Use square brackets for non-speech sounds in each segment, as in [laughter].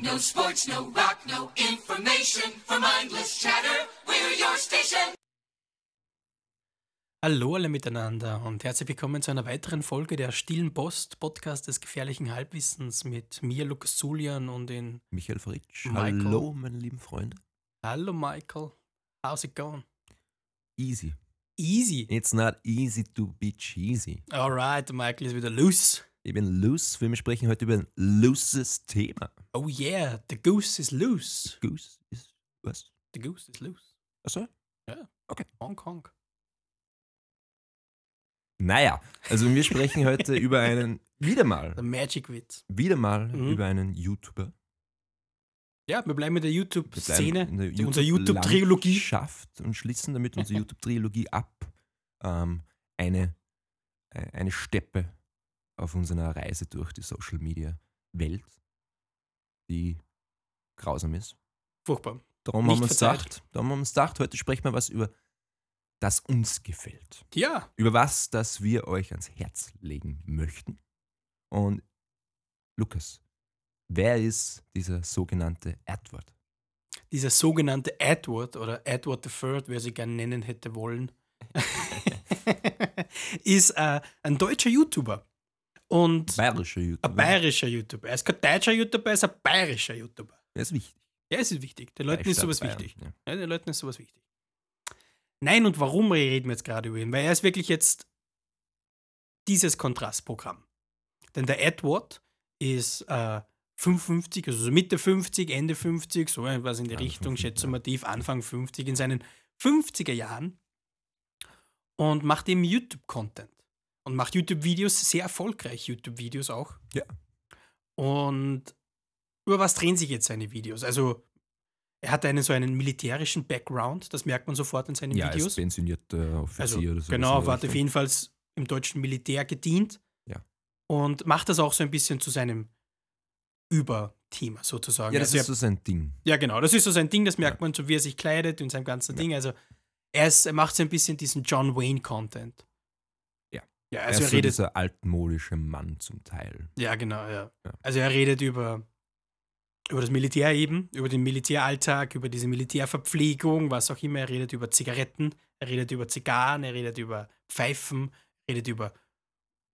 No sports, no rock, no information. For mindless chatter, we're your station. Hallo alle miteinander und herzlich willkommen zu einer weiteren Folge der Stillen Post, Podcast des gefährlichen Halbwissens mit mir, Lukas Zulian und in Michael Fritsch. Michael. Hallo, meine lieben Freunde. Hallo Michael, how's it going? Easy. Easy. It's not easy to be cheesy. Alright, Michael ist wieder loose. Ich bin loose. Wir sprechen heute über ein looses Thema. Oh yeah, the goose is loose. Goose ist was? The goose is loose. Achso? Hong Kong. Naja, also wir sprechen heute [laughs] über einen, wieder mal, Der Magic Witz. wieder mal Mhm. über einen YouTuber. Ja, wir bleiben in der YouTube-Szene, in der die- unsere YouTube-Trilogie. schafft und schließen damit unsere [laughs] YouTube-Trilogie ab. Ähm, eine, äh, eine Steppe auf unserer Reise durch die Social Media Welt, die grausam ist. Furchtbar. Darum Nicht haben wir uns gedacht, darum haben wir uns gedacht, heute sprechen wir was über das uns gefällt. Ja, Über was, das wir euch ans Herz legen möchten. Und Lukas, wer ist dieser sogenannte Edward? dieser sogenannte Edward oder Edward III, wer sie gerne nennen hätte wollen, [laughs] [laughs] ist äh, ein deutscher YouTuber. Und Bayerischer YouTuber. ein bayerischer YouTuber. Er ist kein deutscher YouTuber, er ist ein bayerischer YouTuber. Der ist wichtig. Ja, es ist wichtig. Den Leuten ist sowas Bayern, wichtig. ja. Ja, den Leuten ist sowas wichtig. Nein, und warum reden wir jetzt gerade über ihn? Weil er ist wirklich jetzt dieses Kontrastprogramm. Denn der Edward ist äh, 55, also so Mitte 50, Ende 50, so etwas in die Anfang Richtung, 50, schätze ja. mal tief, Anfang 50, in seinen 50er Jahren und macht eben YouTube-Content. Und macht YouTube-Videos, sehr erfolgreich YouTube-Videos auch. Ja. Und über was drehen sich jetzt seine Videos? Also, er hat einen so einen militärischen Background, das merkt man sofort in seinen Ja, ist Videos. pensionierter Offizier Also, oder so. genau, war auf jeden Fall im deutschen Militär gedient. Ja. Und macht das auch so ein bisschen zu seinem Überthema sozusagen. Ja, das also ist so sein Ding. ja, genau. Das ist so sein Ding, das merkt man, so wie er sich kleidet und sein ganzer Ding. Also er, ist, er macht so ein bisschen diesen John Wayne-Content. Ja. Ja, er also ist er so redet. dieser altmodische Mann zum Teil. Ja, genau, ja. Ja. Also er redet über, über das Militär eben, über den Militäralltag, über diese Militärverpflegung, was auch immer. Er redet über Zigaretten, er redet über Zigarren, er redet über Pfeifen, er redet über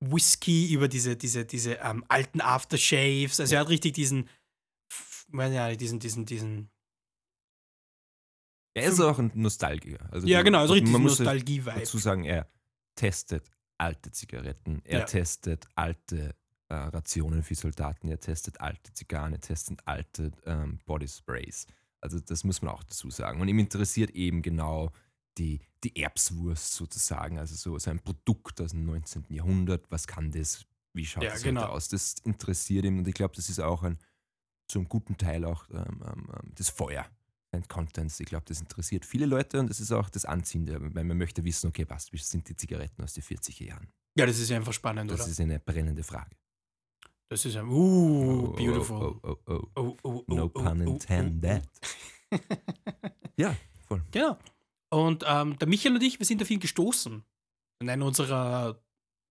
Whisky, über diese, diese, diese ähm, alten Aftershaves. Also er hat richtig diesen, ja, diesen, diesen, diesen Er ist auch ein Nostalgiker. Also Ja, genau, also richtig Nostalgie-Vibe. dazu sagen, er testet alte Zigaretten, er Ja. testet alte äh, Rationen für Soldaten, er testet alte Zigarren, er testet alte ähm, Bodysprays. Also das muss man auch dazu sagen. Und ihm interessiert eben genau die, die Erbswurst sozusagen, also so, so ein Produkt aus dem 19. Jahrhundert, was kann das, wie schaut Ja, das genau. aus? Das interessiert ihn und ich glaube, das ist auch ein, zum guten Teil auch ähm, ähm, ähm, das Feuer Contents. Ich glaube, das interessiert viele Leute und das ist auch das Anziehende, weil man möchte wissen, okay, was wie sind die Zigaretten aus den 40er Jahren? Ja, das ist einfach spannend, Das oder? ist eine brennende Frage. Das ist ein, uh, Oh, beautiful. Oh, oh, oh, oh. Oh, oh, oh, No pun intended. [laughs] Ja, voll. Genau. Und ähm, der Michael und ich, wir sind auf ihn gestoßen. In einer unserer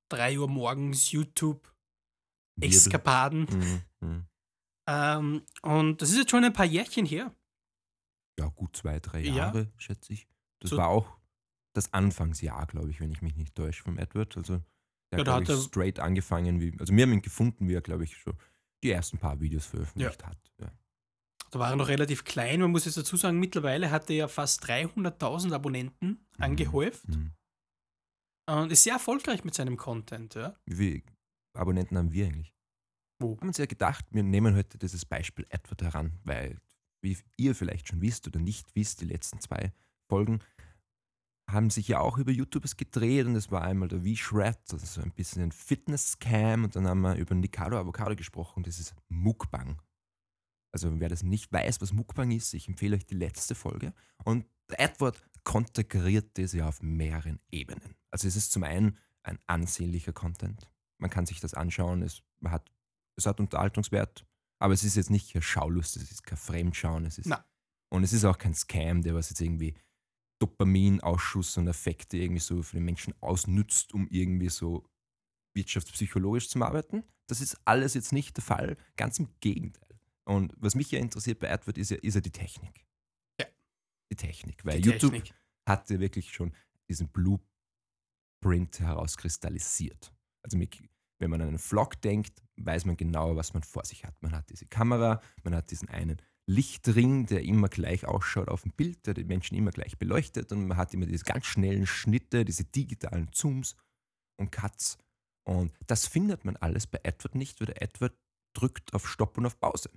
3 Uhr morgens YouTube-Eskapaden. Mhm, mhm. Ähm, und das ist jetzt schon ein paar Jährchen her. Ja, gut zwei, drei Ja. Jahre, schätze ich. Das So- war auch das Anfangsjahr, glaube ich, wenn ich mich nicht täusche, vom Edward. Also der Ja, hat, hat straight angefangen. Wie, also wir haben ihn gefunden, wie er, glaube ich, schon die ersten paar Videos veröffentlicht hat. Ja. Da war er noch relativ klein. Man muss jetzt dazu sagen, mittlerweile hat er ja fast 300.000 Abonnenten angehäuft. Mhm. Und ist sehr erfolgreich mit seinem Content. Ja? Wie viele Abonnenten haben wir eigentlich? Wo? haben uns ja gedacht, wir nehmen heute dieses Beispiel Edward heran, weil, wie ihr vielleicht schon wisst oder nicht wisst, die letzten zwei Folgen haben sich ja auch über YouTubers gedreht und es war einmal der V-Shred, also so ein bisschen ein Fitness-Scam und dann haben wir über Nikado Avocado gesprochen, das ist Mukbang. Also wer das nicht weiß, was Mukbang ist, ich empfehle euch die letzte Folge. Und Edward konterkariert das ja auf mehreren Ebenen. Also es ist zum einen ein ansehnlicher Content. Man kann sich das anschauen, es, hat, es hat Unterhaltungswert, aber es ist jetzt nicht kein Schaulust, es ist kein Fremdschauen, es ist Na. und es ist auch kein Scam, der was jetzt irgendwie Dopaminausschuss und Effekte irgendwie so für den Menschen ausnützt, um irgendwie so wirtschaftspsychologisch zu arbeiten. Das ist alles jetzt nicht der Fall. Ganz im Gegenteil. Und was mich ja interessiert bei AdWord ist ja, ist ja die Technik. Ja. Die Technik. Weil Die YouTube Technik. hat ja wirklich schon diesen Blueprint herauskristallisiert. Also mit, wenn man an einen Vlog denkt, weiß man genau, was man vor sich hat. Man hat diese Kamera, man hat diesen einen Lichtring, der immer gleich ausschaut auf dem Bild, der die Menschen immer gleich beleuchtet und man hat immer diese ganz schnellen Schnitte, diese digitalen Zooms und Cuts. Und das findet man alles bei AdWord nicht, weil der AdWord drückt auf Stopp und auf Pause.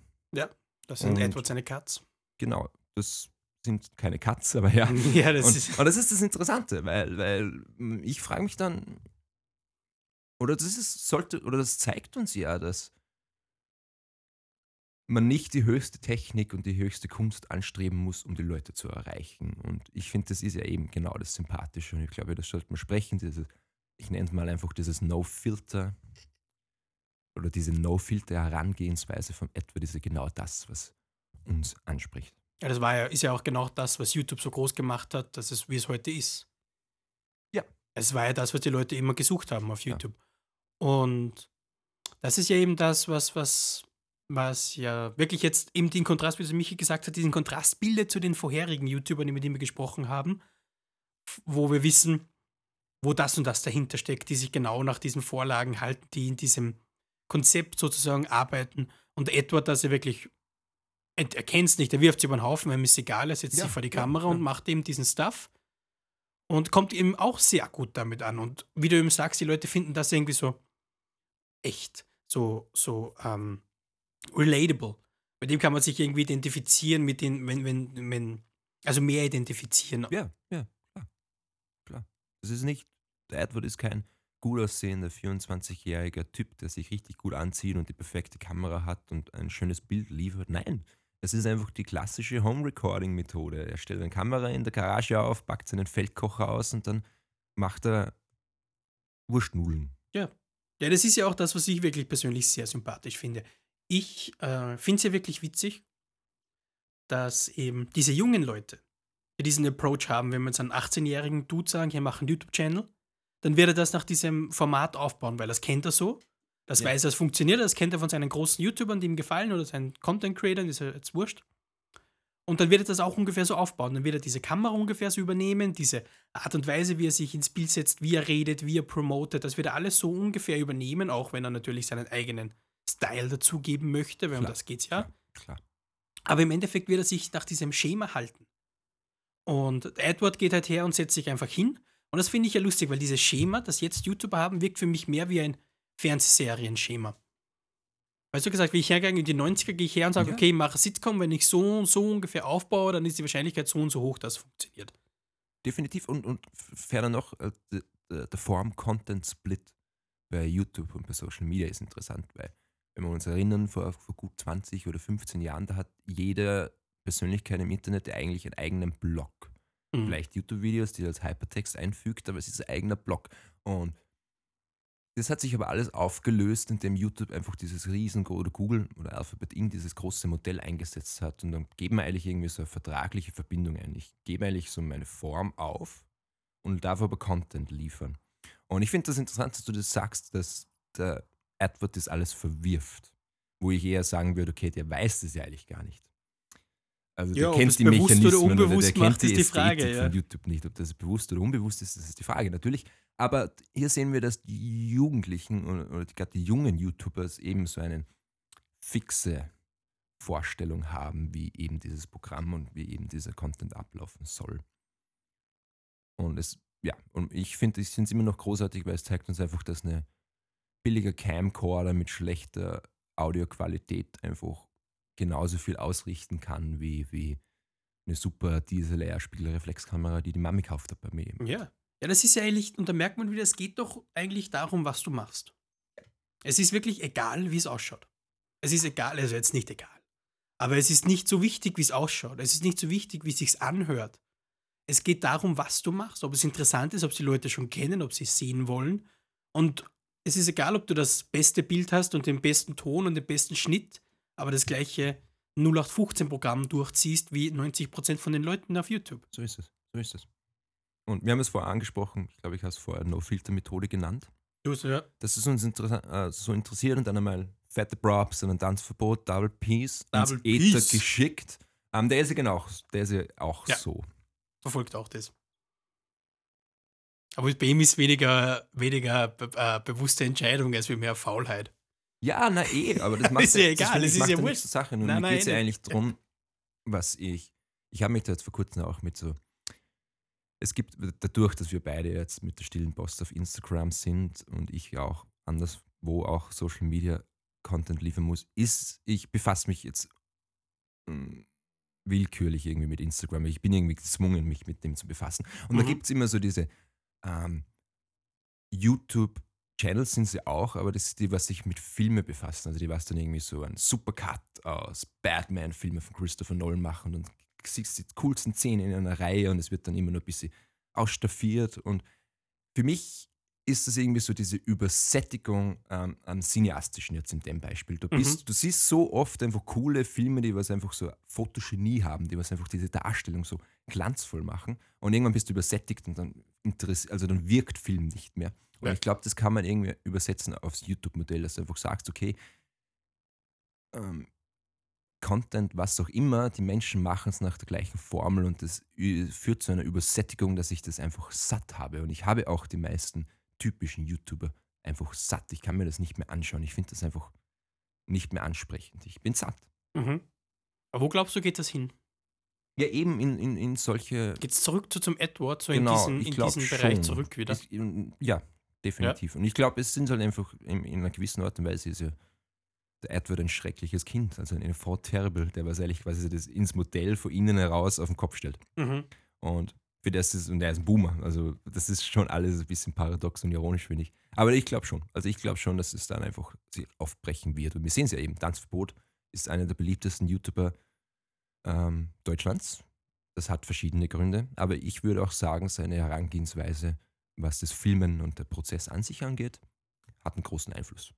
Das sind Und- Edward seine Cuts. Genau, das sind keine Cuts, aber ja. [laughs] Ja, das und, ist. und das ist das Interessante, weil, weil ich frage mich dann, oder das ist, sollte, oder das zeigt uns ja, dass man nicht die höchste Technik und die höchste Kunst anstreben muss, um die Leute zu erreichen. Und ich finde, das ist ja eben genau das Sympathische. Und ich glaube, das sollte man sprechen. Dieses, ich nenne es mal einfach dieses No-Filter oder diese No-Filter-Herangehensweise von etwa, ist ja genau das, was uns anspricht. Ja, das war ja, ist ja auch genau das, was YouTube so groß gemacht hat, dass es, wie es heute ist. Ja. Es war ja das, was die Leute immer gesucht haben auf Ja. Und das ist ja eben das, was, was, was ja wirklich jetzt eben den Kontrast, wie es Michi gesagt hat, diesen Kontrast bildet zu den vorherigen YouTubern, mit denen wir gesprochen haben, wo wir wissen, wo das und das dahinter steckt, die sich genau nach diesen Vorlagen halten, die in diesem Konzept sozusagen arbeiten. Und Edward, dass er wirklich er erkennt es nicht, er wirft sie über den Haufen, ihm ist egal, er setzt Ja, sich vor die ja, Kamera ja. und macht eben diesen Stuff und kommt eben auch sehr gut damit an. Und wie du eben sagst, die Leute finden das irgendwie so echt, so, so ähm, relatable. Bei dem kann man sich irgendwie identifizieren mit den, wenn, wenn, wenn, also mehr identifizieren. Ja, ja, klar. klar. Das ist nicht, der Edward ist kein gut aussehender 24-jähriger Typ, der sich richtig gut anzieht und die perfekte Kamera hat und ein schönes Bild liefert. Nein, das ist einfach die klassische Home-Recording-Methode. Er stellt eine Kamera in der Garage auf, packt seinen Feldkocher aus und dann macht er Wurstnudeln. Ja, das ist ja auch das, was ich wirklich persönlich sehr sympathisch finde. Ich äh, finde es ja wirklich witzig, dass eben diese jungen Leute, die diesen Approach haben, wenn wir jetzt einen 18-jährigen Dude sagen, hier mach einen YouTube-Channel, dann wird er das nach diesem Format aufbauen, weil das kennt er so. Das Ja. weiß er, es funktioniert, das kennt er von seinen großen YouTubern, die ihm gefallen oder seinen Content-Creatern, ist ja jetzt wurscht. Und dann wird er das auch ungefähr so aufbauen. Dann wird er diese Kamera ungefähr so übernehmen, diese Art und Weise, wie er sich ins Bild setzt, wie er redet, wie er promotet, das wird er alles so ungefähr übernehmen, auch wenn er natürlich seinen eigenen Style dazugeben möchte, weil um Klar, das geht's ja. Klar. Aber im Endeffekt wird er sich nach diesem Schema halten. Und Edward geht halt her und setzt sich einfach hin. Und das finde ich ja lustig, weil dieses Schema, das jetzt YouTuber haben, wirkt für mich mehr wie ein Fernsehserienschema. Weißt du gesagt, wie ich hergegangen in die 90er, gehe ich her und sage, Ja. okay, ich mache Sitcom, wenn ich so und so ungefähr aufbaue, dann ist die Wahrscheinlichkeit so und so hoch, dass es funktioniert. Definitiv und, und ferner noch, äh, der Form-Content-Split bei YouTube und bei Social Media ist interessant, weil, wenn wir uns erinnern, vor, vor gut 20 oder 15 Jahren, da hat jede Persönlichkeit im Internet eigentlich einen eigenen Blog. Mhm. Vielleicht YouTube-Videos, die er als Hypertext einfügt, aber es ist ein eigener Blog. Und das hat sich aber alles aufgelöst, indem YouTube einfach dieses riesengroße oder Google oder Alphabet Inc. dieses große Modell eingesetzt hat. Und dann geben wir eigentlich irgendwie so eine vertragliche Verbindung ein. Ich gebe eigentlich so meine Form auf und darf aber Content liefern. Und ich finde das interessant, dass du das sagst, dass der AdWord das alles verwirft. Wo ich eher sagen würde, okay, der weiß das ja eigentlich gar nicht. Also Ja, kennt es die Mechanismen oder, unbewusst der kennt die ist die Frage, Ästhetik ja. von YouTube nicht. Ob das bewusst oder unbewusst ist, das ist die Frage natürlich. Aber hier sehen wir, dass die Jugendlichen oder, oder gerade die jungen YouTubers eben so eine fixe Vorstellung haben, wie eben dieses Programm und wie eben dieser Content ablaufen soll. Und es, ja, und ich finde, ich finde es immer noch großartig, weil es zeigt uns einfach, dass eine billiger Camcorder mit schlechter Audioqualität einfach genauso viel ausrichten kann wie, wie eine super DSLR-Spiegelreflexkamera, die die Mami kauft hat bei mir. Ja. Ja, das ist ja eigentlich, und da merkt man wieder, es geht doch eigentlich darum, was du machst. Es ist wirklich egal, wie es ausschaut. Es ist egal, also jetzt nicht egal. Aber es ist nicht so wichtig, wie es ausschaut. Es ist nicht so wichtig, wie es sich anhört. Es geht darum, was du machst, ob es interessant ist, ob es die Leute schon kennen, ob sie es sehen wollen. Und es ist egal, ob du das beste Bild hast und den besten Ton und den besten Schnitt, aber das gleiche 0815-Programm durchziehst wie 90% von den Leuten auf YouTube. So ist es. So ist es. Und wir haben es vorher angesprochen, ich glaube, ich habe es vorher No-Filter-Methode genannt. Du ja dass es uns äh, so interessiert und dann einmal fette Props und ein Tanzverbot, Double Peace, Double ins Ether Peace. geschickt. Ähm, der ist ja genau, der ist ja auch Ja. so. Verfolgt auch das. Aber bei ihm ist weniger, weniger äh, bewusste Entscheidung als wie mehr Faulheit. Ja, na eh, aber das [laughs] macht Ist ja egal, es ich, ist ja wurscht. Sache. Nur Nein, mir geht es ja eh eigentlich darum, was ich. Ich habe mich da jetzt vor kurzem auch mit so. Es gibt dadurch, dass wir beide jetzt mit der stillen Post auf Instagram sind und ich auch anderswo auch Social Media Content liefern muss, ist, ich befasse mich jetzt mm, willkürlich irgendwie mit Instagram. Ich bin irgendwie gezwungen, mich mit dem zu befassen. Und da Mhm. gibt es immer so diese ähm, YouTube-Channels sind sie auch, aber das ist die, was sich mit Filmen befassen. Also die, was dann irgendwie so einen Supercut aus Batman-Filmen von Christopher Nolan machen und siehst die coolsten Szenen in einer Reihe und es wird dann immer noch ein bisschen ausstaffiert. Und für mich ist das irgendwie so diese Übersättigung ähm, am Cineastischen jetzt in dem Beispiel. Du, bist, du siehst so oft einfach coole Filme, die was einfach so Fotogenie haben, die was einfach diese Darstellung so glanzvoll machen und irgendwann bist du übersättigt und dann also dann wirkt Film nicht mehr. Und Ja. ich glaube, das kann man irgendwie übersetzen aufs YouTube-Modell, dass du einfach sagst, okay, ähm, Content, was auch immer, die Menschen machen es nach der gleichen Formel und das führt zu einer Übersättigung, dass ich das einfach satt habe. Und ich habe auch die meisten typischen YouTuber einfach satt. Ich kann mir das nicht mehr anschauen. Ich finde das einfach nicht mehr ansprechend. Ich bin satt. Mhm. Aber wo glaubst du, geht das hin? Ja, eben in, in, in solche. Geht es zurück zu zum Edward, so genau, in diesen, in diesen Bereich schon. zurück wieder? Ich, ja, definitiv. Und ich glaube, es sind halt einfach in, in einer gewissen Art und Weise ist ja der Edward ein schreckliches Kind, also ein Enfant terrible, der was ehrlich quasi das ins Modell von innen heraus auf den Kopf stellt. Mhm. Und für das ist, und er ist ein Boomer. Also das ist schon alles ein bisschen paradox und ironisch, finde ich. Aber ich glaube schon. Also ich glaube schon, dass es dann einfach sie aufbrechen wird. Und wir sehen es ja eben. Tanzverbot ist einer der beliebtesten YouTuber ähm, Deutschlands. Das hat verschiedene Gründe. Aber ich würde auch sagen, seine Herangehensweise, was das Filmen und der Prozess an sich angeht, hat einen großen Einfluss.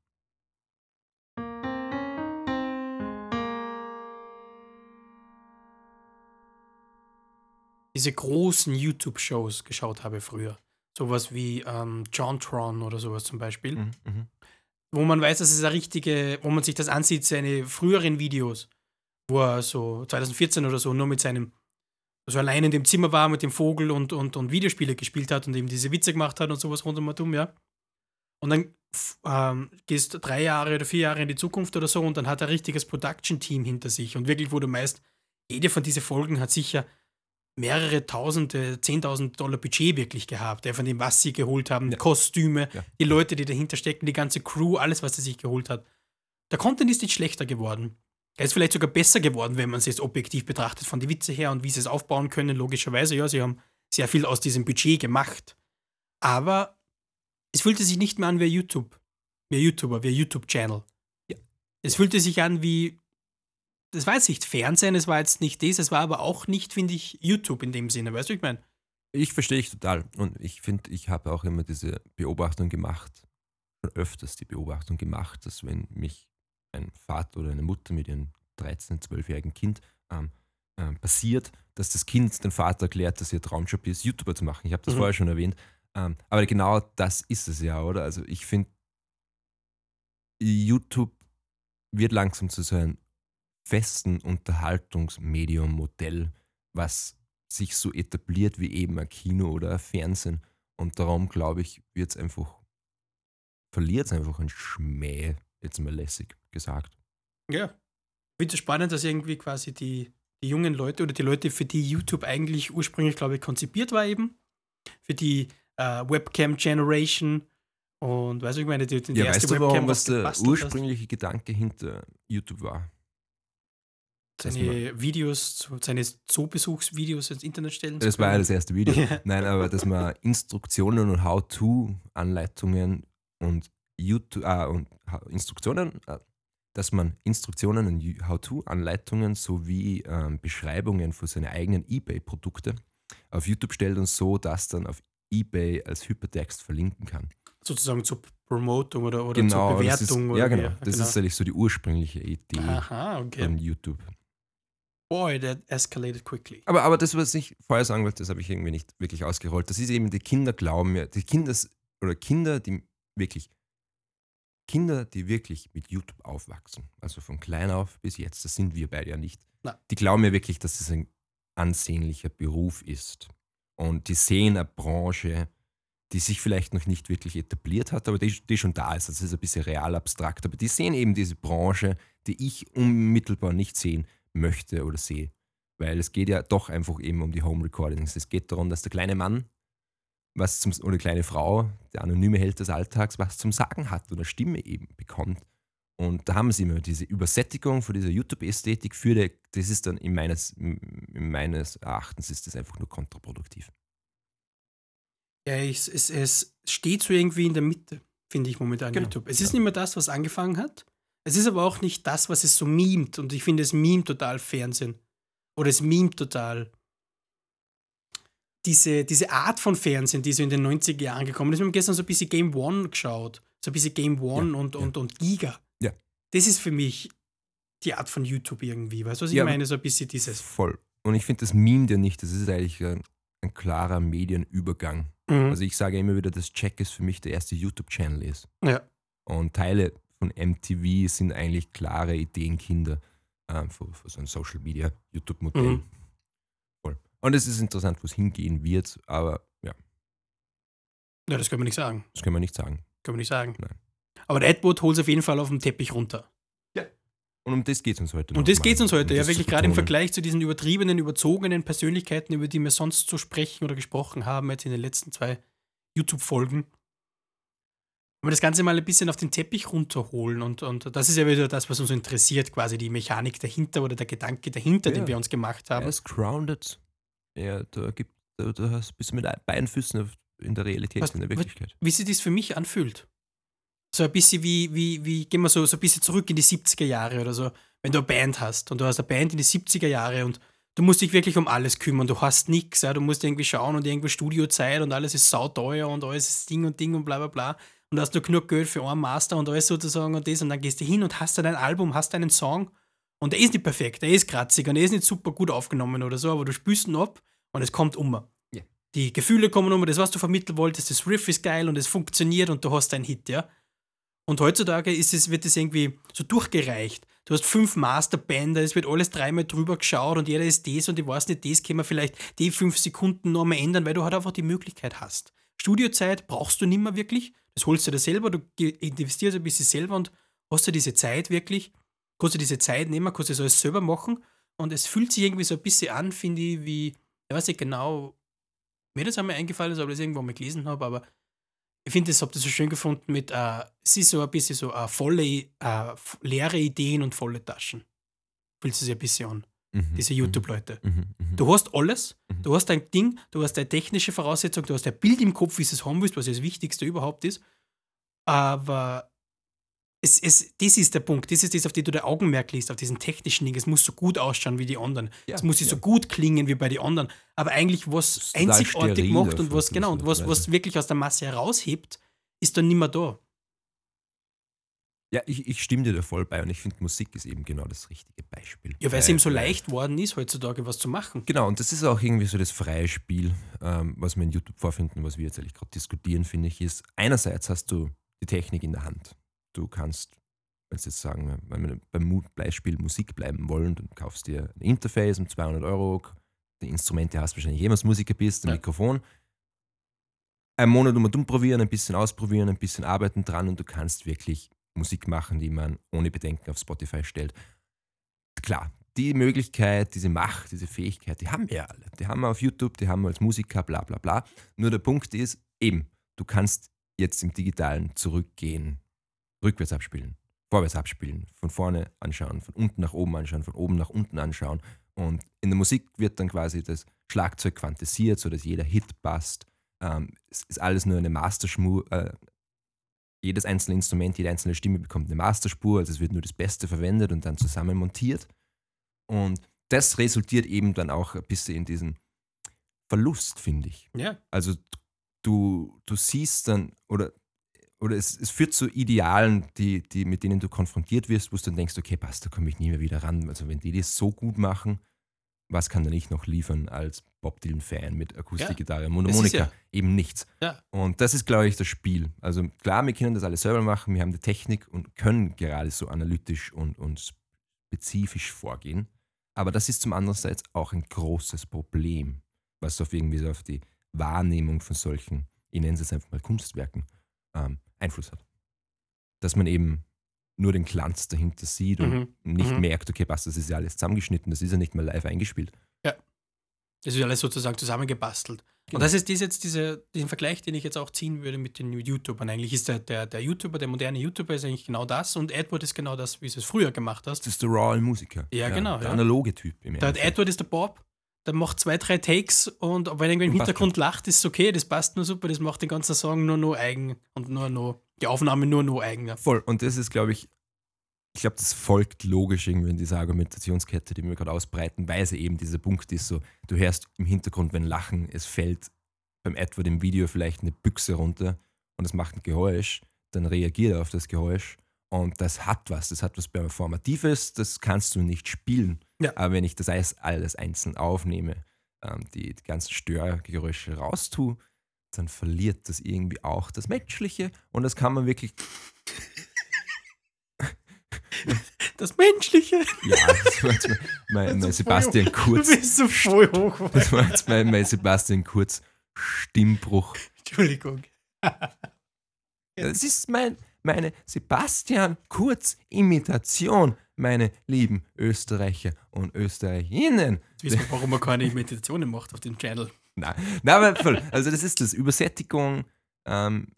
Diese großen YouTube-Shows geschaut habe früher. Sowas wie ähm, John Tron oder sowas zum Beispiel. Mhm, mhm. wo man weiß, dass es eine richtige, wo man sich das ansieht, seine früheren Videos, wo er so 2014 oder so nur mit seinem, so allein in dem Zimmer war mit dem Vogel und, und, und Videospiele gespielt hat und eben diese Witze gemacht hat und sowas rund um um, ja. Und dann ähm, gehst du drei Jahre oder vier Jahre in die Zukunft oder so und dann hat er ein richtiges Production-Team hinter sich und wirklich, wo du meist, jede von diesen Folgen hat sicher mehrere tausende, zehntausend Dollar Budget wirklich gehabt, der von dem, was sie geholt haben, Kostüme, Ja. die Leute, die dahinter stecken, die ganze Crew, alles, was er sich geholt hat. Der Content ist nicht schlechter geworden. Er ist vielleicht sogar besser geworden, wenn man es jetzt objektiv betrachtet, von den Witze her und wie sie es aufbauen können, logischerweise. Ja, sie haben sehr viel aus diesem Budget gemacht. Aber es fühlte sich nicht mehr an wie YouTube, wie YouTuber, wie YouTube-Channel. Ja. Es fühlte sich an wie, das war jetzt nicht Fernsehen, es war jetzt nicht das, es war aber auch nicht, finde ich, YouTube in dem Sinne. Weißt du, ich meine? Ich verstehe ich total. Und ich finde, ich habe auch immer diese Beobachtung gemacht, öfters die Beobachtung gemacht, dass wenn mich ein Vater oder eine Mutter mit ihrem 13-, 12-jährigen Kind ähm, ähm, passiert, dass das Kind den Vater erklärt, dass ihr Traumjob ist, YouTuber zu machen. Ich habe das Mhm. vorher schon erwähnt. Ähm, aber genau das ist es ja, oder? Also ich finde, YouTube wird langsam zu so einem festen Unterhaltungsmedium-Modell, was sich so etabliert wie eben ein Kino oder ein Fernsehen. Und darum, glaube ich, wird es einfach, verliert es einfach ein Schmäh, jetzt mal lässig gesagt. Ja. Ich finde es spannend, dass irgendwie quasi die, die jungen Leute oder die Leute, für die YouTube eigentlich ursprünglich, glaube ich, konzipiert war eben, für die äh, Webcam-Generation und weißt du, ich meine, die, die Ja, erste weißt du, warum, was was der gebastelt hast, ursprüngliche Gedanke hinter YouTube war? seine Videos, seine Zoobesuchsvideos ins Internet stellen Das war ja das erste Video. [laughs] Nein, aber dass man Instruktionen und How-To-Anleitungen und YouTube ah, und Instruktionen, äh, dass man Instruktionen und How-To-Anleitungen sowie ähm, Beschreibungen für seine eigenen eBay-Produkte auf YouTube stellt und so das dann auf eBay als Hypertext verlinken kann. Sozusagen zur Promotung oder, oder genau, zur das ist, Bewertung. ja genau. Das ist eigentlich so die ursprüngliche Idee Aha, okay. von YouTube. Boy, that escalated quickly. Aber, aber das, was ich vorher sagen wollte, das habe ich irgendwie nicht wirklich ausgerollt. Das ist eben, die Kinder glauben mir, die Kinder oder Kinder, die wirklich Kinder, die wirklich mit YouTube aufwachsen, also von klein auf bis jetzt, das sind wir beide ja nicht, Na. die glauben ja wirklich, dass es ein ansehnlicher Beruf ist. Und die sehen eine Branche, die sich vielleicht noch nicht wirklich etabliert hat, aber die, die schon da ist. Also das ist ein bisschen real abstrakt, aber die sehen eben diese Branche, die ich unmittelbar nicht sehen möchte oder sehe. Weil es geht ja doch einfach eben um die Home Recordings. Es geht darum, dass der kleine Mann was zum, oder kleine Frau, der anonyme Held des Alltags, was zum Sagen hat oder Stimme eben bekommt. Und da haben sie immer diese Übersättigung von dieser YouTube-Ästhetik für die, das ist dann in meines, in meines Erachtens ist das einfach nur kontraproduktiv. Ja, ich, es, es steht so irgendwie in der Mitte, finde ich momentan Genau, YouTube. Es ist ja. nicht mehr das, was angefangen hat. Es ist aber auch nicht das, was es so mimt. Und ich finde, es mimt total Fernsehen. Oder es mimt total diese, diese Art von Fernsehen, die so in den 90er Jahren gekommen ist. Wir haben gestern so ein bisschen Game One geschaut. So ein bisschen Game One Ja, und, ja. und, und Giga. Ja. Das ist für mich die Art von YouTube irgendwie. Weißt du, was ich Ja, meine? So ein bisschen dieses. Voll. Und ich finde, das mimt ja nicht, das ist eigentlich ein, ein klarer Medienübergang. Mhm. Also ich sage immer wieder, dass Check ist für mich der erste YouTube-Channel ist. ja. Und Teile von MTV sind eigentlich klare Ideenkinder ähm, für, für so ein Social Media YouTube-Modell. Mhm. Und es ist interessant, wo es hingehen wird, aber ja, ja, das können wir nicht sagen. das können wir nicht sagen. Können wir nicht sagen. Nein. Aber der Edward holt es auf jeden Fall auf den Teppich runter. Und um das geht es uns heute. Und das geht mal, uns heute, um ja, wirklich zu gerade im. Vergleich zu diesen übertriebenen, überzogenen Persönlichkeiten, über die wir sonst so sprechen oder gesprochen haben, jetzt in den letzten zwei YouTube-Folgen. Wenn wir das Ganze mal ein bisschen auf den Teppich runterholen und, und das ist ja wieder das, was uns interessiert, quasi die Mechanik dahinter oder der Gedanke dahinter, den Ja. wir uns gemacht haben. Er ist grounded. Ja, da, gibt, da, da hast, bist du mit beiden Füßen in der Realität, Was- in der Wirklichkeit. Wie sich das für mich anfühlt. So ein bisschen wie, wie, wie gehen wir so, so ein bisschen zurück in die 70er Jahre oder so, wenn du eine Band hast und du hast eine Band in die 70er Jahre und du musst dich wirklich um alles kümmern, du hast nichts, ja, du musst irgendwie schauen und irgendwie Studiozeit und alles ist sauteuer und alles ist Ding und Ding und bla bla bla und hast du genug Geld für einen Master und alles sozusagen und das und dann gehst du hin und hast dann ein Album, hast einen Song und der ist nicht perfekt, der ist kratzig und der ist nicht super gut aufgenommen oder so, aber du spürst ihn ab und es kommt um. Ja. Die Gefühle kommen um, das, was du vermitteln wolltest, das Riff ist geil und es funktioniert und du hast einen Hit, ja. Und heutzutage ist es, wird es irgendwie so durchgereicht. Du hast fünf Masterbänder, es wird alles dreimal drüber geschaut und jeder ist das und ich weiß nicht, das können wir vielleicht die fünf Sekunden noch mal ändern, weil du halt einfach die Möglichkeit hast. Studiozeit brauchst du nicht mehr wirklich, das holst du dir selber, du investierst ein bisschen selber und hast du diese Zeit wirklich, kannst du diese Zeit nehmen, kannst du das alles selber machen und es fühlt sich irgendwie so ein bisschen an, finde ich, wie, ich weiß nicht genau, mir das einmal eingefallen ist, ob ich das irgendwo mal gelesen habe, aber ich finde, das habt ihr so schön gefunden mit, äh, es ist so ein bisschen so äh, volle, äh, leere Ideen und volle Taschen. Fühlt sich ein bisschen an, Mhm, diese mhm, YouTube-Leute. Mhm, mhm. Du hast alles, Mhm. du hast dein Ding, du hast deine technische Voraussetzung, du hast dein Bild im Kopf, wie du es haben willst, was ja das Wichtigste überhaupt ist. Aber es, es, das ist der Punkt, das ist das, auf den du der Augenmerk legst, auf diesen technischen Ding. Es muss so gut ausschauen wie die anderen. Ja, es muss ja. so gut klingen wie bei den anderen. Aber eigentlich, was einzigartig macht und was, genau, und was, was wirklich aus der Masse heraushebt, ist dann nicht mehr da. Ja, ich, ich stimme dir da voll bei und ich finde, Musik ist eben genau das richtige Beispiel. Ja, weil es ihm so weil- leicht worden ist, heutzutage was zu machen. Genau, und das ist auch irgendwie so das freie Spiel, ähm, was wir in YouTube vorfinden, was wir jetzt eigentlich gerade diskutieren, finde ich, ist, einerseits hast du die Technik in der Hand. Du kannst, wenn jetzt sagen, wenn wir beim Beispiel Musik bleiben wollen, dann kaufst du dir ein Interface um 200 Euro, die Instrumente hast du wahrscheinlich jemals Musiker bist, ein Ja. Mikrofon. Einen Monat um und probieren, ein bisschen ausprobieren, ein bisschen arbeiten dran und du kannst wirklich Musik machen, die man ohne Bedenken auf Spotify stellt. Klar, die Möglichkeit, diese Macht, diese Fähigkeit, die haben wir alle. Die haben wir auf YouTube, die haben wir als Musiker, bla bla bla. Nur der Punkt ist, eben, du kannst jetzt im Digitalen zurückgehen, rückwärts abspielen, vorwärts abspielen, von vorne anschauen, von unten nach oben anschauen, von oben nach unten anschauen. Und in der Musik wird dann quasi das Schlagzeug quantisiert, sodass jeder Hit passt. Ähm, es ist alles nur eine Masterschmu, äh, jedes einzelne Instrument, jede einzelne Stimme bekommt eine Masterspur, also es wird nur das Beste verwendet und dann zusammen montiert. Und das resultiert eben dann auch ein bisschen in diesen Verlust, finde ich. Ja. Also du, du siehst dann, oder, oder es, es führt zu Idealen, die, die, mit denen du konfrontiert wirst, wo du dann denkst, okay, passt, da komme ich nie mehr wieder ran. Also wenn die das so gut machen, was kann denn ich noch liefern als Bob Dylan-Fan mit Akustikgitarre, Es Mundharmonika, ist eben nichts. Ja. Und das ist, glaube ich, das Spiel. Also klar, wir können das alles selber machen, wir haben die Technik und können gerade so analytisch und, und spezifisch vorgehen. Aber das ist zum andererseits auch ein großes Problem, was auf irgendwie so auf die Wahrnehmung von solchen, ich nenne es jetzt einfach mal Kunstwerken, ähm, Einfluss hat. Dass man eben nur den Glanz dahinter sieht und Mhm. nicht Mhm. merkt, okay, passt, das ist ja alles zusammengeschnitten, das ist ja nicht mal live eingespielt. Das ist alles sozusagen zusammengebastelt. Genau. Und das ist dies jetzt diese, diesen Vergleich, den ich jetzt auch ziehen würde mit den YouTubern. Eigentlich ist der, der, der YouTuber, der moderne YouTuber ist eigentlich genau das und Edward ist genau das, wie du es früher gemacht hast. Das ist der Raw-Musiker. Ja, genau, Der ja. analoge Typ. Im Der Endeffekt. Edward ist der Bob, der macht zwei, drei Takes und wenn irgendwer im Hintergrund lacht, ist es okay, das passt nur super, das macht den ganzen Song nur noch eigen und nur noch, die Aufnahme nur noch eigen. Voll. Und das ist, glaube ich, ich glaube, das folgt logisch irgendwie in dieser Argumentationskette, die wir gerade ausbreiten, weil es eben dieser Punkt ist, so, du hörst im Hintergrund, wenn Lachen, es fällt beim Edward im Video vielleicht eine Büchse runter und es macht ein Geräusch, dann reagiert er auf das Geräusch und das hat was, das hat was Performatives, das kannst du nicht spielen. Ja. Aber wenn ich das alles, alles einzeln aufnehme, ähm, die, die ganzen Störgeräusche raustue, dann verliert das irgendwie auch das Menschliche und das kann man wirklich Das Menschliche. Ja, das war jetzt mein, mein, mein Sebastian Kurz. Du bist so voll hoch. Das war jetzt mein, mein Sebastian Kurz Stimmbruch. Entschuldigung. Das ist mein, meine Sebastian Kurz Imitation, meine lieben Österreicher und Österreicherinnen. Jetzt wissen wir, warum man keine Meditationen macht auf dem Channel. Nein, nein aber voll. Also das ist das, Übersättigung, ähm,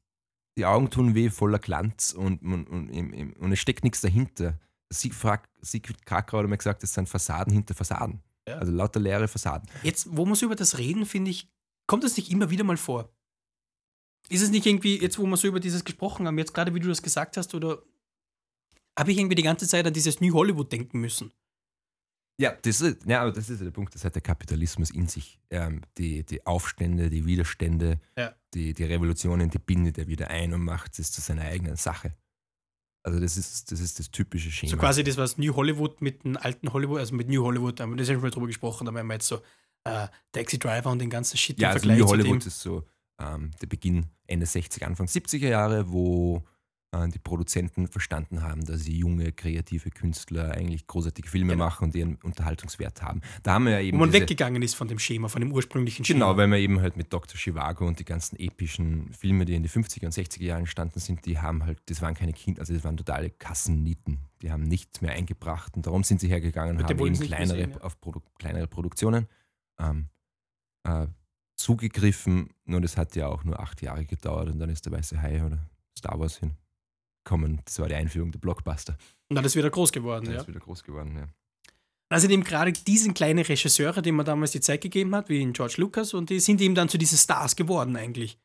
die Augen tun weh, voller Glanz und, und, und, und, es steckt nichts dahinter. Siegfried, Siegfried Kacker hat mal gesagt, das sind Fassaden hinter Fassaden. Ja. Also lauter leere Fassaden. Jetzt, wo wir so über das reden, finde ich, kommt das nicht immer wieder mal vor? Ist es nicht irgendwie, jetzt wo wir so über dieses gesprochen haben, jetzt gerade wie du das gesagt hast, oder habe ich irgendwie die ganze Zeit an dieses New Hollywood denken müssen? Ja, das ist, ja, aber das ist der Punkt, das hat der Kapitalismus in sich. Ähm, die, die Aufstände, die Widerstände, Ja. die, die Revolutionen, die bindet er wieder ein und macht es zu seiner eigenen Sache. Also das ist das, ist das typische Schema. So quasi das, was New Hollywood mit dem alten Hollywood, also mit New Hollywood, da haben wir das ja schon mal drüber gesprochen, da haben wir jetzt so äh, Taxi Driver und den ganzen Shit ja, im also Vergleich New zu Hollywood dem. ist so ähm, der Beginn Ende 60er, Anfang 70er Jahre, wo äh, die Produzenten verstanden haben, dass sie junge, kreative Künstler eigentlich großartige Filme Genau. machen und ihren Unterhaltungswert haben. Da haben wir ja eben Wo man weggegangen ist von dem Schema, von dem ursprünglichen Schema. Genau, weil man eben halt mit Dr. Chivago und die ganzen epischen Filme, die in den 50er und 60er Jahren entstanden sind, die haben halt, das waren keine Kinder, also das waren totale Kassennieten. Die haben nichts mehr eingebracht und darum sind sie hergegangen und haben eben kleinere, sehen, ja. auf Produ kleinere Produktionen ähm, äh, zugegriffen. Nur das hat ja auch nur acht Jahre gedauert und dann ist der Weiße Hai oder Star Wars hingekommen. Das war die Einführung der Blockbuster. Und dann ist wieder groß geworden, Der ja. ist wieder groß geworden, ja. Also eben gerade diesen kleinen Regisseure, denen man damals die Zeit gegeben hat, wie in George Lucas, und die sind eben dann zu diesen Stars geworden eigentlich.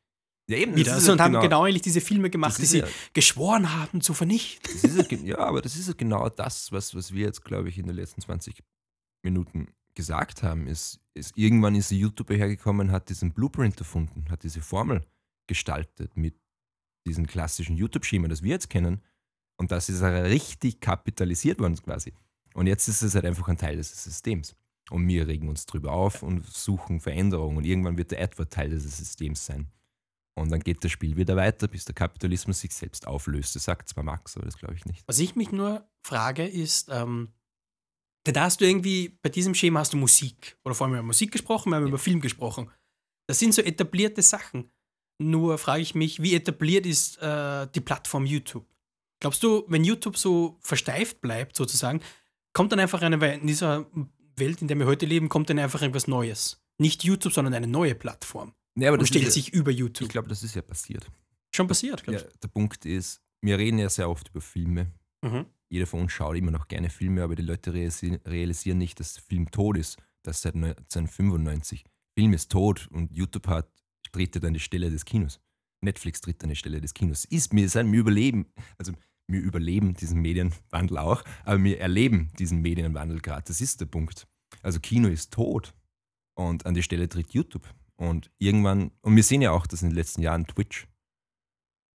Ja, eben, Wieder. Also, und haben genau eigentlich diese Filme gemacht, die sie ja- geschworen haben zu vernichten. Ja, ja, aber das ist ja genau das, was, was wir jetzt, glaube ich, in den letzten 20 Minuten gesagt haben. Ist, ist, irgendwann ist YouTuber hergekommen, hat diesen Blueprint erfunden, hat diese Formel gestaltet mit diesem klassischen YouTube-Schema, das wir jetzt kennen. Und das ist richtig kapitalisiert worden quasi. Und jetzt ist es halt einfach ein Teil des Systems. Und wir regen uns drüber auf und suchen Veränderungen. Und irgendwann wird der Edward Teil dieses Systems sein. Und dann geht das Spiel wieder weiter, bis der Kapitalismus sich selbst auflöst. Das sagt zwar Max, aber das glaube ich nicht. Was ich mich nur frage, ist, ähm, da hast du irgendwie, bei diesem Schema hast du Musik. Oder vor allem über Musik gesprochen, wir haben über Film gesprochen. Das sind so etablierte Sachen. Nur frage ich mich, wie etabliert ist äh, die Plattform YouTube? Glaubst du, wenn YouTube so versteift bleibt, sozusagen, kommt dann einfach eine, in dieser Welt, in der wir heute leben, kommt dann einfach irgendwas Neues? Nicht YouTube, sondern eine neue Plattform. Nee, aber Und das stellt ja, sich über YouTube. ich glaube, das ist ja passiert. Schon passiert, Ja, glaubst der Punkt ist, wir reden ja sehr oft über Filme. Mhm. Jeder von uns schaut immer noch gerne Filme, aber die Leute realisi- realisieren nicht, dass der Film tot ist. Das seit 1995. Film ist tot und YouTube hat, tritt an die Stelle des Kinos. Netflix tritt an die Stelle des Kinos. Ist mir sein, wir überleben, also wir überleben diesen Medienwandel auch, aber wir erleben diesen Medienwandel gerade. Das ist der Punkt. Also Kino ist tot und an die Stelle tritt YouTube. Und irgendwann, und wir sehen ja auch, dass in den letzten Jahren Twitch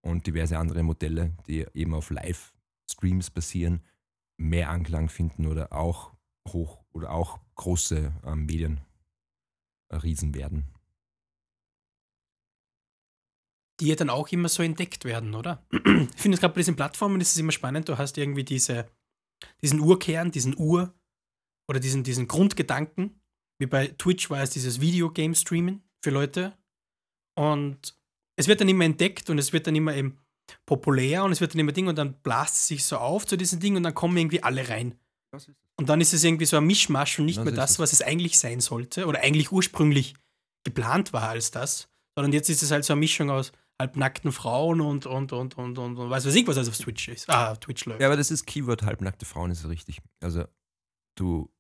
und diverse andere Modelle, die eben auf Livestreams basieren, mehr Anklang finden oder auch hoch oder auch große ähm, Medien ein Riesen werden. die ja dann auch immer so entdeckt werden, oder? Ich finde es gerade bei diesen Plattformen ist es immer spannend, du hast irgendwie diese, diesen Urkern, diesen Ur- oder diesen, diesen Grundgedanken, wie bei Twitch war es dieses Videogame-Streamen für Leute und es wird dann immer entdeckt und es wird dann immer eben populär und es wird dann immer Ding und dann blast es sich so auf zu diesen Ding und dann kommen irgendwie alle rein. Und dann ist es irgendwie so ein Mischmasch und nicht Das mehr das, was es eigentlich sein sollte oder eigentlich ursprünglich geplant war als das, sondern jetzt ist es halt so eine Mischung aus halbnackten Frauen und, und, und, und, und, und weiß was ich, was alles auf Twitch ist. Ah, Twitch läuft. Ja, aber das ist Keyword halbnackte Frauen, ist richtig. Also du,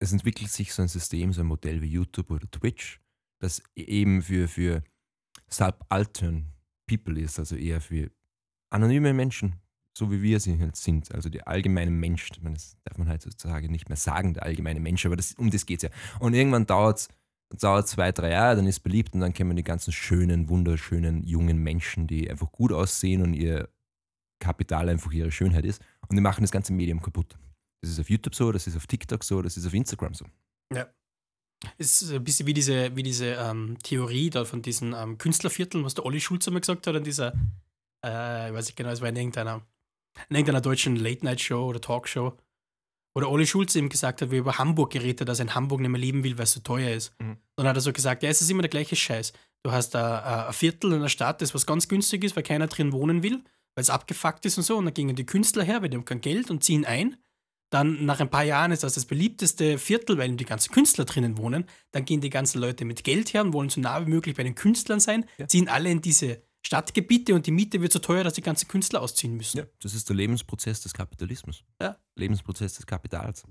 es entwickelt sich so ein System, so ein Modell wie YouTube oder Twitch, das eben für, für subaltern People ist, also eher für anonyme Menschen, so wie wir sie halt sind, also der allgemeine Mensch, das darf man heutzutage nicht mehr sagen, der allgemeine Mensch, aber das, um das geht es ja. Und irgendwann dauert es dauert zwei, drei Jahre, dann ist beliebt und dann kommen die ganzen schönen, wunderschönen, jungen Menschen, die einfach gut aussehen und ihr Kapital einfach ihre Schönheit ist und die machen das ganze Medium kaputt. Das ist auf YouTube so, das ist auf TikTok so, das ist auf Instagram so. Es ist ein bisschen wie diese, wie diese ähm, Theorie da von diesen ähm, Künstlervierteln, was der Olli Schulz einmal gesagt hat, an dieser, äh, ich weiß nicht genau, es war in irgendeiner, in irgendeiner deutschen Late-Night-Show oder Talkshow, wo der Olli Schulz eben gesagt hat, wie er über Hamburg geredet hat, dass er in Hamburg nicht mehr leben will, weil es so teuer ist. Mhm. Dann hat er so gesagt, ja, es ist immer der gleiche Scheiß. Du hast ein, ein Viertel in der Stadt, das was ganz günstig ist, weil keiner drin wohnen will, weil es abgefuckt ist und so. Und dann gingen die Künstler her, weil die haben kein Geld und ziehen ein. Dann nach ein paar Jahren ist das das beliebteste Viertel, weil die ganzen Künstler drinnen wohnen. Dann gehen die ganzen Leute mit Geld her und wollen so nah wie möglich bei den Künstlern sein, Ja. ziehen alle in diese Stadtgebiete und die Miete wird so teuer, dass die ganzen Künstler ausziehen müssen. Ja, das ist der Lebensprozess des Kapitalismus. Ja. Lebensprozess des Kapitals.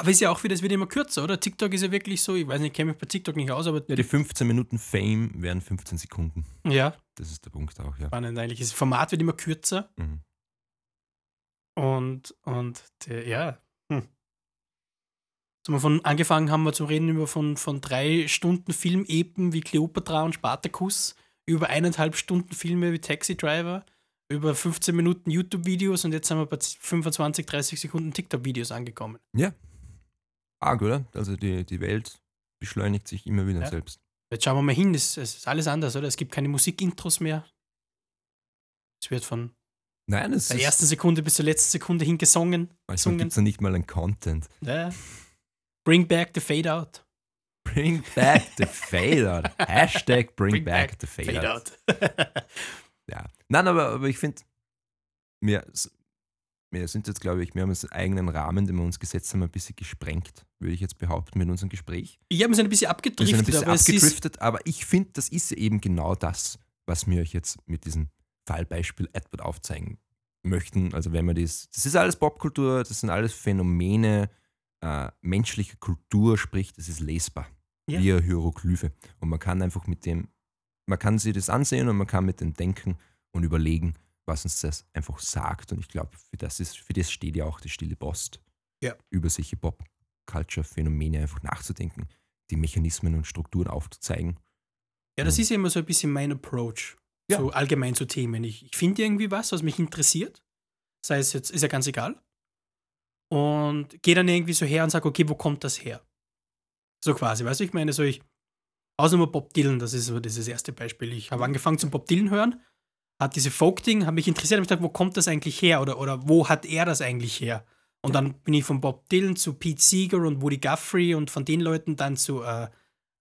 Aber ist ja auch wieder, es wird immer kürzer, oder? TikTok ist ja wirklich so, ich weiß nicht, ich kenne mich bei TikTok nicht aus, aber Ja, die 15 Minuten Fame wären 15 Sekunden. ja, Das ist der Punkt auch, ja. spannend eigentlich. Das Format wird immer kürzer Mhm. und, und der, ja. Hm. So, wir von angefangen haben wir zu reden über von, von drei Stunden Filmepen wie Cleopatra und Spartacus, über eineinhalb Stunden Filme wie Taxi Driver, über 15 Minuten YouTube-Videos und jetzt sind wir bei 25, 30 Sekunden TikTok-Videos angekommen. Arg, oder? Also die, die Welt beschleunigt sich immer wieder Ja. selbst. Jetzt schauen wir mal hin, es, ist alles anders, oder? Es gibt keine Musikintros mehr. Es wird von Nein, es der ist, ersten Sekunde bis zur letzten Sekunde hin gesungen. manchmal gibt es ja nicht mal einen Content. Ja. Bring back the fade out. Bring back the fade out. [laughs] Hashtag bring, back, the fade, out. [laughs] Ja. Nein, aber, aber ich finde, wir, s- wir sind jetzt, glaube ich, wir haben unseren eigenen Rahmen, den wir uns gesetzt haben, ein bisschen gesprengt, würde ich jetzt behaupten, mit unserem Gespräch. ich habe mich ein bisschen Wir sind abgedriftet, ein bisschen aber abgedriftet, aber ich finde, das ist eben genau das, was wir euch jetzt mit diesem Fallbeispiel Edward aufzeigen möchten. Also wenn man das, das ist alles Popkultur, das sind alles Phänomene äh, menschlicher Kultur, sprich, das ist lesbar, Ja. wie eine Hieroglyphe. Und man kann einfach mit dem, man kann sich das ansehen und man kann mit dem denken und überlegen, was uns das einfach sagt. Und ich glaube, für das, ist, für das steht ja auch die Stille Post. Ja. Über solche Pop-Culture-Phänomene einfach nachzudenken, die Mechanismen und Strukturen aufzuzeigen. ja, das ist ja immer so ein bisschen mein Approach. Ja. So allgemein zu Themen. Ich, ich finde irgendwie was, was mich interessiert. Sei es jetzt, ist ja ganz egal. Und gehe dann irgendwie so her und sage, okay, wo kommt das her? So quasi, weißt du, ich meine, so ich, Ausnahme Bob Dylan, das ist so dieses erste Beispiel. Ich habe angefangen zum Bob Dylan hören, hat diese Folk-Ding, habe mich interessiert, habe mich gedacht, wo kommt das eigentlich her oder, oder wo hat er das eigentlich her? Und dann bin ich von Bob Dylan zu Pete Seeger und Woody Guthrie und von den Leuten dann zu äh,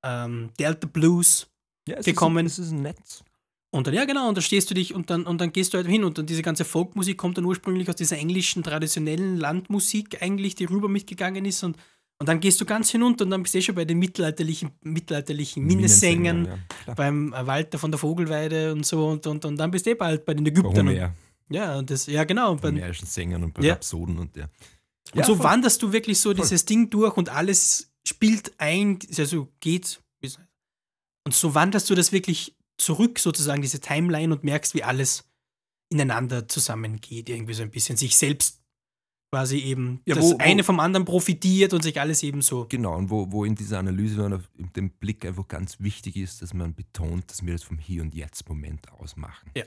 ähm, Delta Blues. Ja, gekommen. Ist es ist ein Netz. Und dann, ja genau, und da stehst du dich und dann, und dann gehst du halt hin und dann diese ganze Folkmusik kommt dann ursprünglich aus dieser englischen, traditionellen Landmusik eigentlich, die rüber mitgegangen ist und, und dann gehst du ganz hinunter und dann bist du eh schon bei den mittelalterlichen, mittelalterlichen Minnesängern, Ja, beim Walter von der Vogelweide und so und, und, und dann bist du eh bald bei den Ägyptern. Und, Homer, ja, und das, ja genau. Und, bei bei, homerischen Sängern und bei Ja. Rhapsoden und der. und so voll. wanderst du wirklich so dieses Ding durch und alles spielt ein, also geht. Und so wanderst du das wirklich zurück, sozusagen, diese Timeline und merkst, wie alles ineinander zusammengeht, irgendwie so ein bisschen sich selbst quasi eben Ja, das wo- wo- eine vom anderen profitiert und sich alles eben so. Genau, und wo, wo in dieser Analyse dann auf dem Blick einfach ganz wichtig ist, dass man betont, dass wir das vom Hier und Jetzt Moment ausmachen. Ja.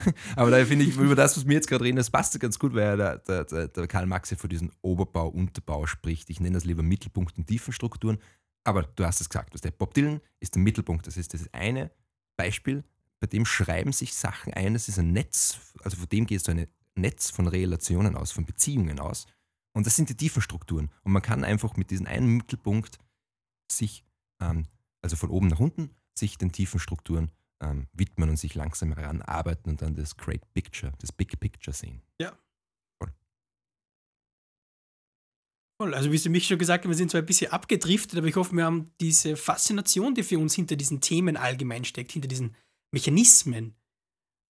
[laughs] Aber da finde ich, über das, was wir jetzt gerade reden, das passt ja ganz gut, weil ja der, der, der, Karl Marx ja von diesem Oberbau, Unterbau spricht. Ich nenne das lieber Mittelpunkt und Tiefenstrukturen. Aber du hast es gesagt, was der Bob Dylan ist der Mittelpunkt. Das ist das eine Beispiel, bei dem schreiben sich Sachen ein. Das ist ein Netz, also von dem geht so ein Netz von Relationen aus, von Beziehungen aus. Und das sind die Tiefenstrukturen. Und man kann einfach mit diesem einen Mittelpunkt sich, ähm, also von oben nach unten, sich den tiefen Strukturen ähm, widmen und sich langsam heranarbeiten und dann das Great Picture, das Big Picture sehen. Voll. Also wie Sie mich schon gesagt haben, wir sind zwar ein bisschen abgedriftet, aber ich hoffe, wir haben diese Faszination, die für uns hinter diesen Themen allgemein steckt, hinter diesen Mechanismen,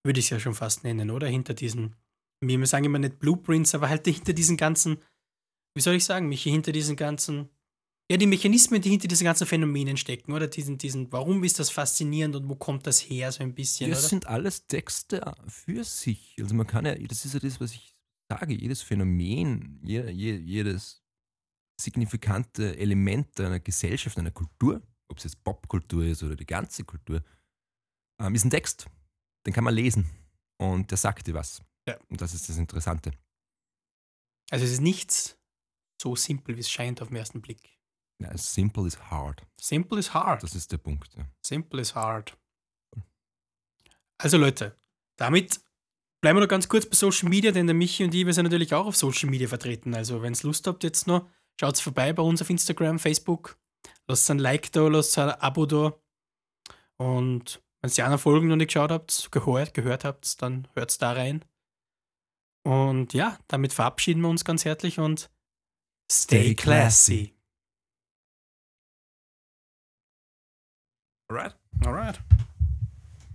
würde ich es ja schon fast nennen, oder? Hinter diesen, wir sagen immer nicht Blueprints, aber halt hinter diesen ganzen, wie soll ich sagen, Michi, hinter diesen ganzen, ja, die Mechanismen, die hinter diesen ganzen Phänomenen stecken, oder? Diesen, diesen, warum ist das faszinierend und wo kommt das her, so ein bisschen, Das oder? sind alles Texte für sich. Also man kann ja, das ist ja das, was ich sage, jedes Phänomen, je, je, jedes signifikante Element einer Gesellschaft, einer Kultur, ob es jetzt Popkultur ist oder die ganze Kultur, ähm, ist ein Text. Den kann man lesen und der sagt dir was. Ja. Und das ist das Interessante. Also es ist nichts so simpel, wie es scheint auf den ersten Blick. Ja, simple is hard. Simple is hard. Das ist der Punkt. Ja. Simple is hard. Also Leute, damit bleiben wir noch ganz kurz bei Social Media, denn der Michi und ich, wir sind natürlich auch auf Social Media vertreten. Also wenn ihr Lust habt jetzt noch, schaut vorbei bei uns auf Instagram, Facebook. Lasst ein Like da, lasst ein Abo da. Und wenn ihr die anderen Folgen noch nicht geschaut habt, gehört, gehört habt, dann hört da rein. Und ja, damit verabschieden wir uns ganz herzlich und stay classy. Alright. Alright.